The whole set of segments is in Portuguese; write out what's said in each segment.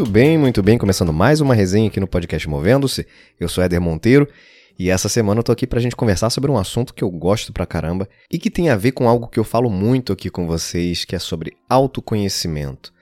Muito bem, muito bem. Começando mais uma resenha aqui no podcast Movendo-se. Eu sou Éder Monteiro e essa semana eu tô aqui pra gente conversar sobre um assunto que eu gosto pra caramba e que tem a ver com algo que eu falo muito aqui com vocês, que é sobre autoconhecimento.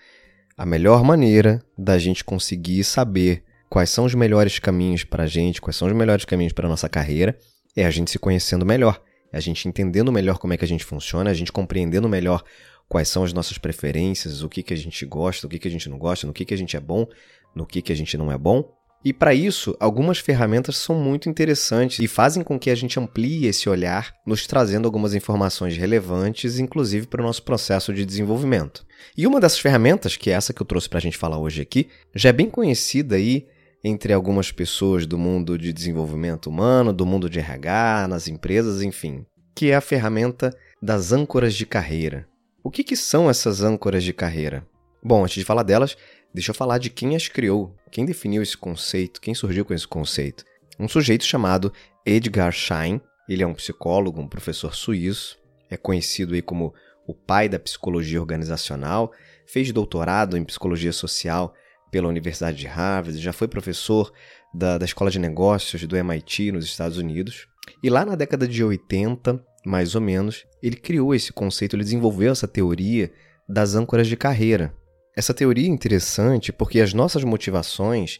A melhor maneira da gente conseguir saber quais são os melhores caminhos pra gente, quais são os melhores caminhos pra nossa carreira, é a gente se conhecendo melhor. É a gente entendendo melhor como é que a gente funciona, a gente compreendendo melhor quais são as nossas preferências, o que, que a gente gosta, o que, que a gente não gosta, no que, que a gente é bom, no que, que a gente não é bom. E para isso, algumas ferramentas são muito interessantes e fazem com que a gente amplie esse olhar, nos trazendo algumas informações relevantes, inclusive para o nosso processo de desenvolvimento. E uma dessas ferramentas, que é essa que eu trouxe para a gente falar hoje aqui, já é bem conhecida aí entre algumas pessoas do mundo de desenvolvimento humano, do mundo de RH, nas empresas, enfim, que é a ferramenta das âncoras de carreira. O que, que são essas âncoras de carreira? Bom, antes de falar delas, deixa eu falar de quem as criou, quem definiu esse conceito, quem surgiu com esse conceito. Um sujeito chamado Edgar Schein, ele é um psicólogo, um professor suíço, é conhecido aí como o pai da psicologia organizacional, fez doutorado em psicologia social pela Universidade de Harvard, já foi professor da, da Escola de Negócios do MIT nos Estados Unidos. E lá na década de 80, mais ou menos, ele criou esse conceito, ele desenvolveu essa teoria das âncoras de carreira. Essa teoria é interessante porque as nossas motivações,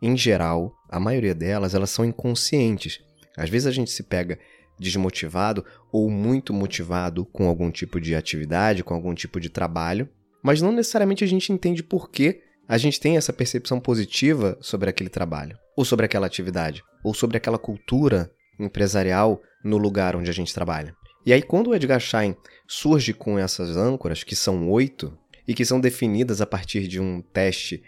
em geral, a maioria delas, elas são inconscientes. Às vezes a gente se pega desmotivado ou muito motivado com algum tipo de atividade, com algum tipo de trabalho, mas não necessariamente a gente entende por que a gente tem essa percepção positiva sobre aquele trabalho, ou sobre aquela atividade, ou sobre aquela cultura empresarial no lugar onde a gente trabalha. E aí, quando o Edgar Schein surge com essas âncoras, que são oito, e que são definidas a partir de um teste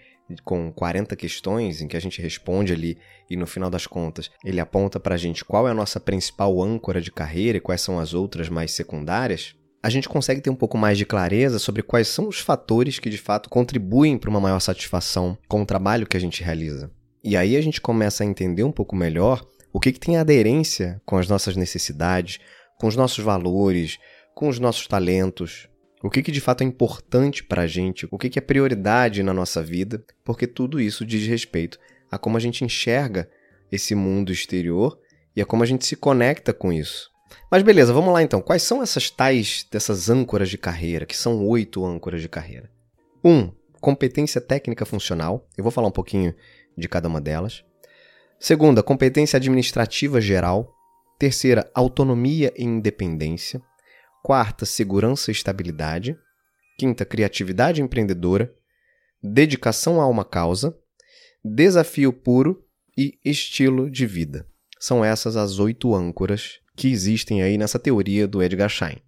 com 40 questões em que a gente responde ali e no final das contas ele aponta para a gente qual é a nossa principal âncora de carreira e quais são as outras mais secundárias, a gente consegue ter um pouco mais de clareza sobre quais são os fatores que de fato contribuem para uma maior satisfação com o trabalho que a gente realiza. E aí a gente começa a entender um pouco melhor o que, que tem aderência com as nossas necessidades, com os nossos valores, com os nossos talentos, o que, que de fato é importante para a gente, o que, que é prioridade na nossa vida, porque tudo isso diz respeito a como a gente enxerga esse mundo exterior e a como a gente se conecta com isso. Mas beleza, vamos lá então. Quais são essas tais dessas âncoras de carreira, que são oito âncoras de carreira? Um, competência técnica funcional. Eu vou falar um pouquinho de cada uma delas. Segunda, competência administrativa geral. Terceira, autonomia e independência. Quarta, segurança e estabilidade. Quinta, criatividade empreendedora. Dedicação a uma causa. Desafio puro e estilo de vida. São essas as oito âncoras que existem aí nessa teoria do Edgar Schein.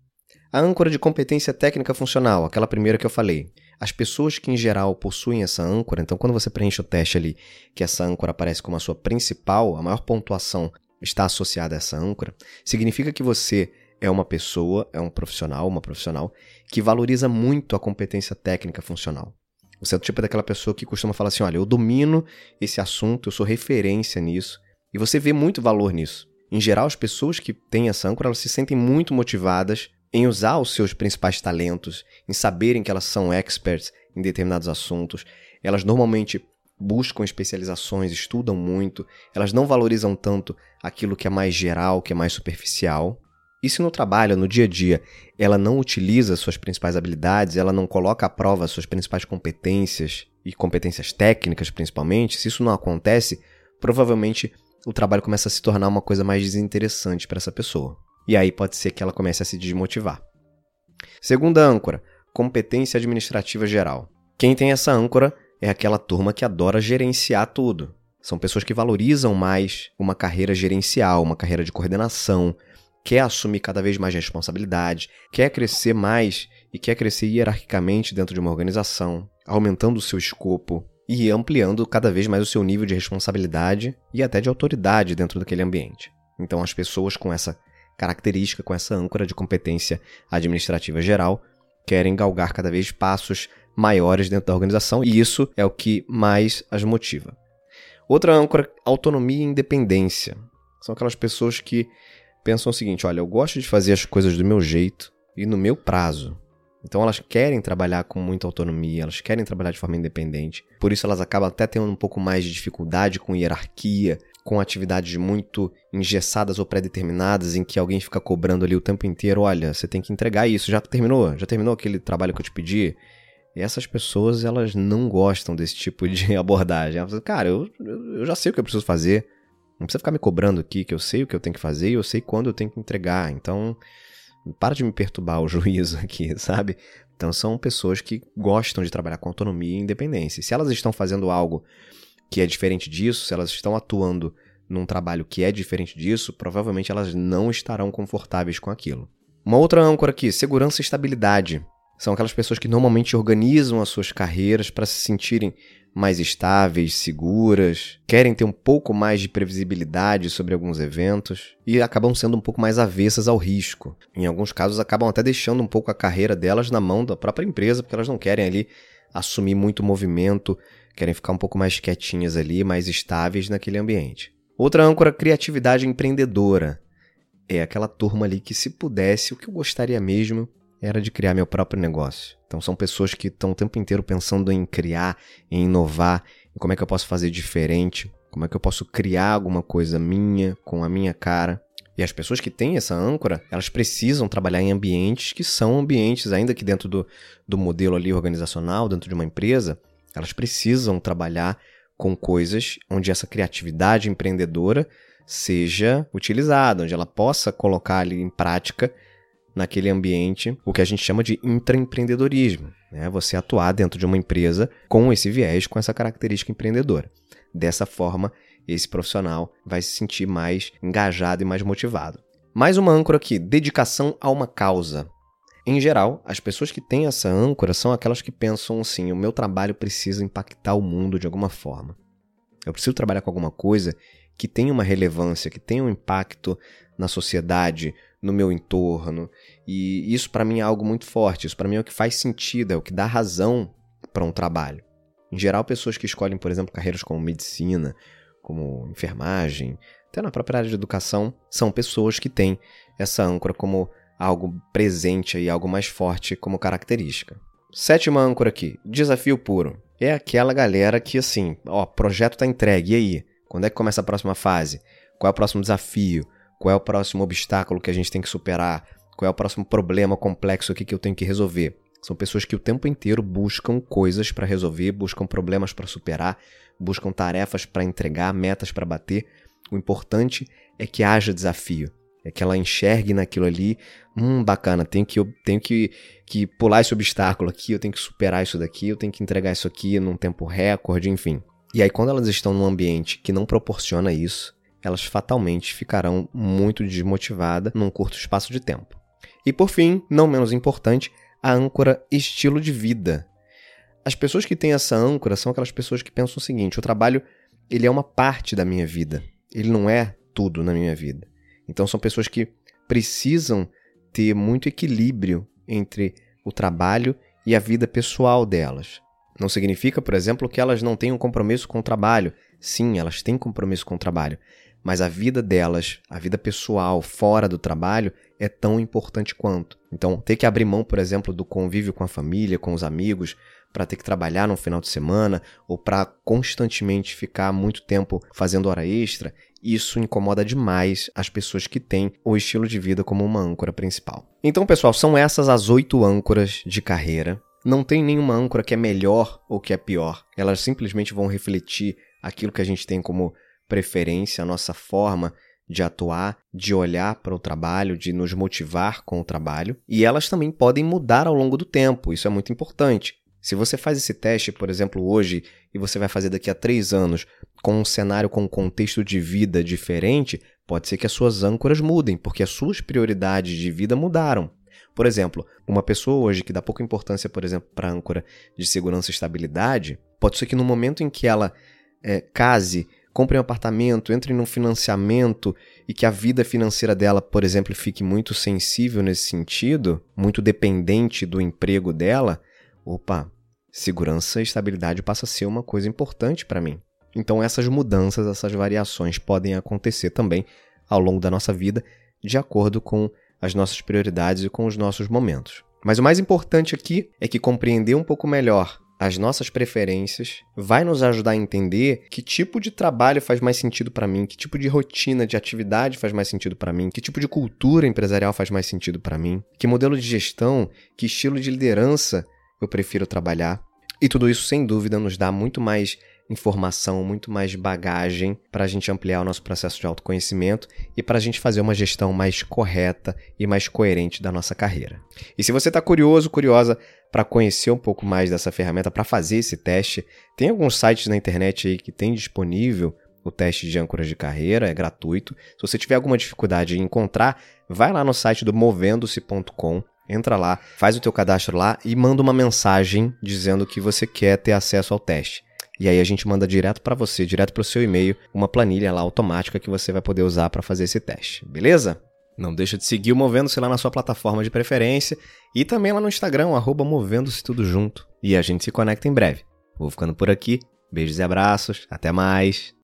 A âncora de competência técnica funcional, aquela primeira que eu falei, as pessoas que em geral possuem essa âncora, então quando você preenche o teste ali, que essa âncora aparece como a sua principal, a maior pontuação está associada a essa âncora, significa que você é uma pessoa, é um profissional, uma profissional que valoriza muito a competência técnica funcional. Você é o tipo daquela pessoa que costuma falar assim: olha, eu domino esse assunto, eu sou referência nisso, e você vê muito valor nisso. Em geral, as pessoas que têm essa âncora, elas se sentem muito motivadas em usar os seus principais talentos, em saberem que elas são experts em determinados assuntos. Elas normalmente buscam especializações, estudam muito, elas não valorizam tanto aquilo que é mais geral, que é mais superficial. E se no trabalho, no dia a dia, ela não utiliza suas principais habilidades, ela não coloca à prova suas principais competências e competências técnicas principalmente, se isso não acontece, provavelmente o trabalho começa a se tornar uma coisa mais desinteressante para essa pessoa. E aí pode ser que ela comece a se desmotivar. Segunda âncora, competência administrativa geral. Quem tem essa âncora é aquela turma que adora gerenciar tudo. São pessoas que valorizam mais uma carreira gerencial, uma carreira de coordenação, quer assumir cada vez mais responsabilidade, quer crescer mais e quer crescer hierarquicamente dentro de uma organização, aumentando o seu escopo e ampliando cada vez mais o seu nível de responsabilidade e até de autoridade dentro daquele ambiente. Então, as pessoas com essa característica, com essa âncora de competência administrativa geral, querem galgar cada vez passos maiores dentro da organização e isso é o que mais as motiva. Outra âncora, autonomia e independência. São aquelas pessoas que pensam o seguinte: olha, eu gosto de fazer as coisas do meu jeito e no meu prazo. Então elas querem trabalhar com muita autonomia, elas querem trabalhar de forma independente. Por isso elas acabam até tendo um pouco mais de dificuldade com hierarquia, com atividades muito engessadas ou pré-determinadas, em que alguém fica cobrando ali o tempo inteiro: olha, você tem que entregar isso, já terminou? Já terminou aquele trabalho que eu te pedi? E essas pessoas, elas não gostam desse tipo de abordagem. Elas falam, cara, eu, eu já sei o que eu preciso fazer. Não precisa ficar me cobrando aqui, que eu sei o que eu tenho que fazer e eu sei quando eu tenho que entregar. Então, para de me perturbar o juízo aqui, sabe? Então, são pessoas que gostam de trabalhar com autonomia e independência. se elas estão fazendo algo que é diferente disso, se elas estão atuando num trabalho que é diferente disso, provavelmente elas não estarão confortáveis com aquilo. Uma outra âncora aqui, segurança e estabilidade. São aquelas pessoas que normalmente organizam as suas carreiras para se sentirem mais estáveis, seguras, querem ter um pouco mais de previsibilidade sobre alguns eventos e acabam sendo um pouco mais avessas ao risco. Em alguns casos, acabam até deixando um pouco a carreira delas na mão da própria empresa, porque elas não querem ali assumir muito movimento, querem ficar um pouco mais quietinhas ali, mais estáveis naquele ambiente. Outra âncora, criatividade empreendedora. É aquela turma ali que, se pudesse, o que eu gostaria mesmo era de criar meu próprio negócio. Então são pessoas que estão o tempo inteiro pensando em criar, em inovar, em como é que eu posso fazer diferente, como é que eu posso criar alguma coisa minha, com a minha cara. E as pessoas que têm essa âncora, elas precisam trabalhar em ambientes que são ambientes, ainda que dentro do, do modelo ali organizacional, dentro de uma empresa, elas precisam trabalhar com coisas onde essa criatividade empreendedora seja utilizada, onde ela possa colocar ali em prática naquele ambiente o que a gente chama de intraempreendedorismo. Né? Você atuar dentro de uma empresa com esse viés, com essa característica empreendedora. Dessa forma, esse profissional vai se sentir mais engajado e mais motivado. Mais uma âncora aqui: dedicação a uma causa. Em geral, as pessoas que têm essa âncora são aquelas que pensam assim: o meu trabalho precisa impactar o mundo de alguma forma. Eu preciso trabalhar com alguma coisa que tenha uma relevância, que tenha um impacto na sociedade, no meu entorno. E isso para mim é algo muito forte. Isso para mim é o que faz sentido, é o que dá razão para um trabalho. Em geral, pessoas que escolhem, por exemplo, carreiras como medicina, como enfermagem, até na própria área de educação, são pessoas que têm essa âncora como algo presente e algo mais forte como característica. Sétima âncora aqui, desafio puro. É aquela galera que assim, ó, projeto tá entregue, e aí? Quando é que começa a próxima fase? Qual é o próximo desafio? Qual é o próximo obstáculo que a gente tem que superar? Qual é o próximo problema complexo aqui que eu tenho que resolver? São pessoas que o tempo inteiro buscam coisas para resolver, buscam problemas para superar, buscam tarefas para entregar, metas para bater. O importante é que haja desafio, é que ela enxergue naquilo ali, hum, bacana, tenho que, eu tenho que, que pular esse obstáculo aqui, eu tenho que superar isso daqui, eu tenho que entregar isso aqui num tempo recorde, enfim. E aí, quando elas estão num ambiente que não proporciona isso, elas fatalmente ficarão muito desmotivadas num curto espaço de tempo. E por fim, não menos importante, a âncora estilo de vida. As pessoas que têm essa âncora são aquelas pessoas que pensam o seguinte: o trabalho ele é uma parte da minha vida, ele não é tudo na minha vida. Então são pessoas que precisam ter muito equilíbrio entre o trabalho e a vida pessoal delas. Não significa, por exemplo, que elas não tenham compromisso com o trabalho. Sim, elas têm compromisso com o trabalho, mas a vida delas, a vida pessoal fora do trabalho é tão importante quanto. Então, ter que abrir mão, por exemplo, do convívio com a família, com os amigos, para ter que trabalhar no final de semana ou para constantemente ficar muito tempo fazendo hora extra, isso incomoda demais as pessoas que têm o estilo de vida como uma âncora principal. Então, pessoal, são essas as oito âncoras de carreira. Não tem nenhuma âncora que é melhor ou que é pior. Elas simplesmente vão refletir aquilo que a gente tem como preferência, a nossa forma de atuar, de olhar para o trabalho, de nos motivar com o trabalho. E elas também podem mudar ao longo do tempo, isso é muito importante. Se você faz esse teste, por exemplo, hoje, e você vai fazer daqui a três anos, com um cenário com um contexto de vida diferente, pode ser que as suas âncoras mudem, porque as suas prioridades de vida mudaram. Por exemplo, uma pessoa hoje que dá pouca importância, por exemplo, para a âncora de segurança e estabilidade, pode ser que no momento em que ela é, case compre um apartamento, entre num financiamento e que a vida financeira dela, por exemplo, fique muito sensível nesse sentido, muito dependente do emprego dela, opa, segurança e estabilidade passa a ser uma coisa importante para mim. Então essas mudanças, essas variações podem acontecer também ao longo da nossa vida, de acordo com as nossas prioridades e com os nossos momentos. Mas o mais importante aqui é que compreender um pouco melhor as nossas preferências vai nos ajudar a entender que tipo de trabalho faz mais sentido para mim, que tipo de rotina de atividade faz mais sentido para mim, que tipo de cultura empresarial faz mais sentido para mim, que modelo de gestão, que estilo de liderança eu prefiro trabalhar. E tudo isso, sem dúvida, nos dá muito mais informação, muito mais bagagem para a gente ampliar o nosso processo de autoconhecimento e para a gente fazer uma gestão mais correta e mais coerente da nossa carreira. E se você está curioso, curiosa para conhecer um pouco mais dessa ferramenta, para fazer esse teste, tem alguns sites na internet aí que tem disponível o teste de âncoras de carreira, é gratuito. Se você tiver alguma dificuldade em encontrar, vai lá no site do movendo-se.com Entra lá, faz o teu cadastro lá e manda uma mensagem dizendo que você quer ter acesso ao teste. E aí a gente manda direto para você, direto para o seu e-mail, uma planilha lá automática que você vai poder usar para fazer esse teste, beleza? Não deixa de seguir o Movendo-se lá na sua plataforma de preferência e também lá no Instagram, Movendo-se Tudo Junto. E a gente se conecta em breve. Vou ficando por aqui. Beijos e abraços. Até mais.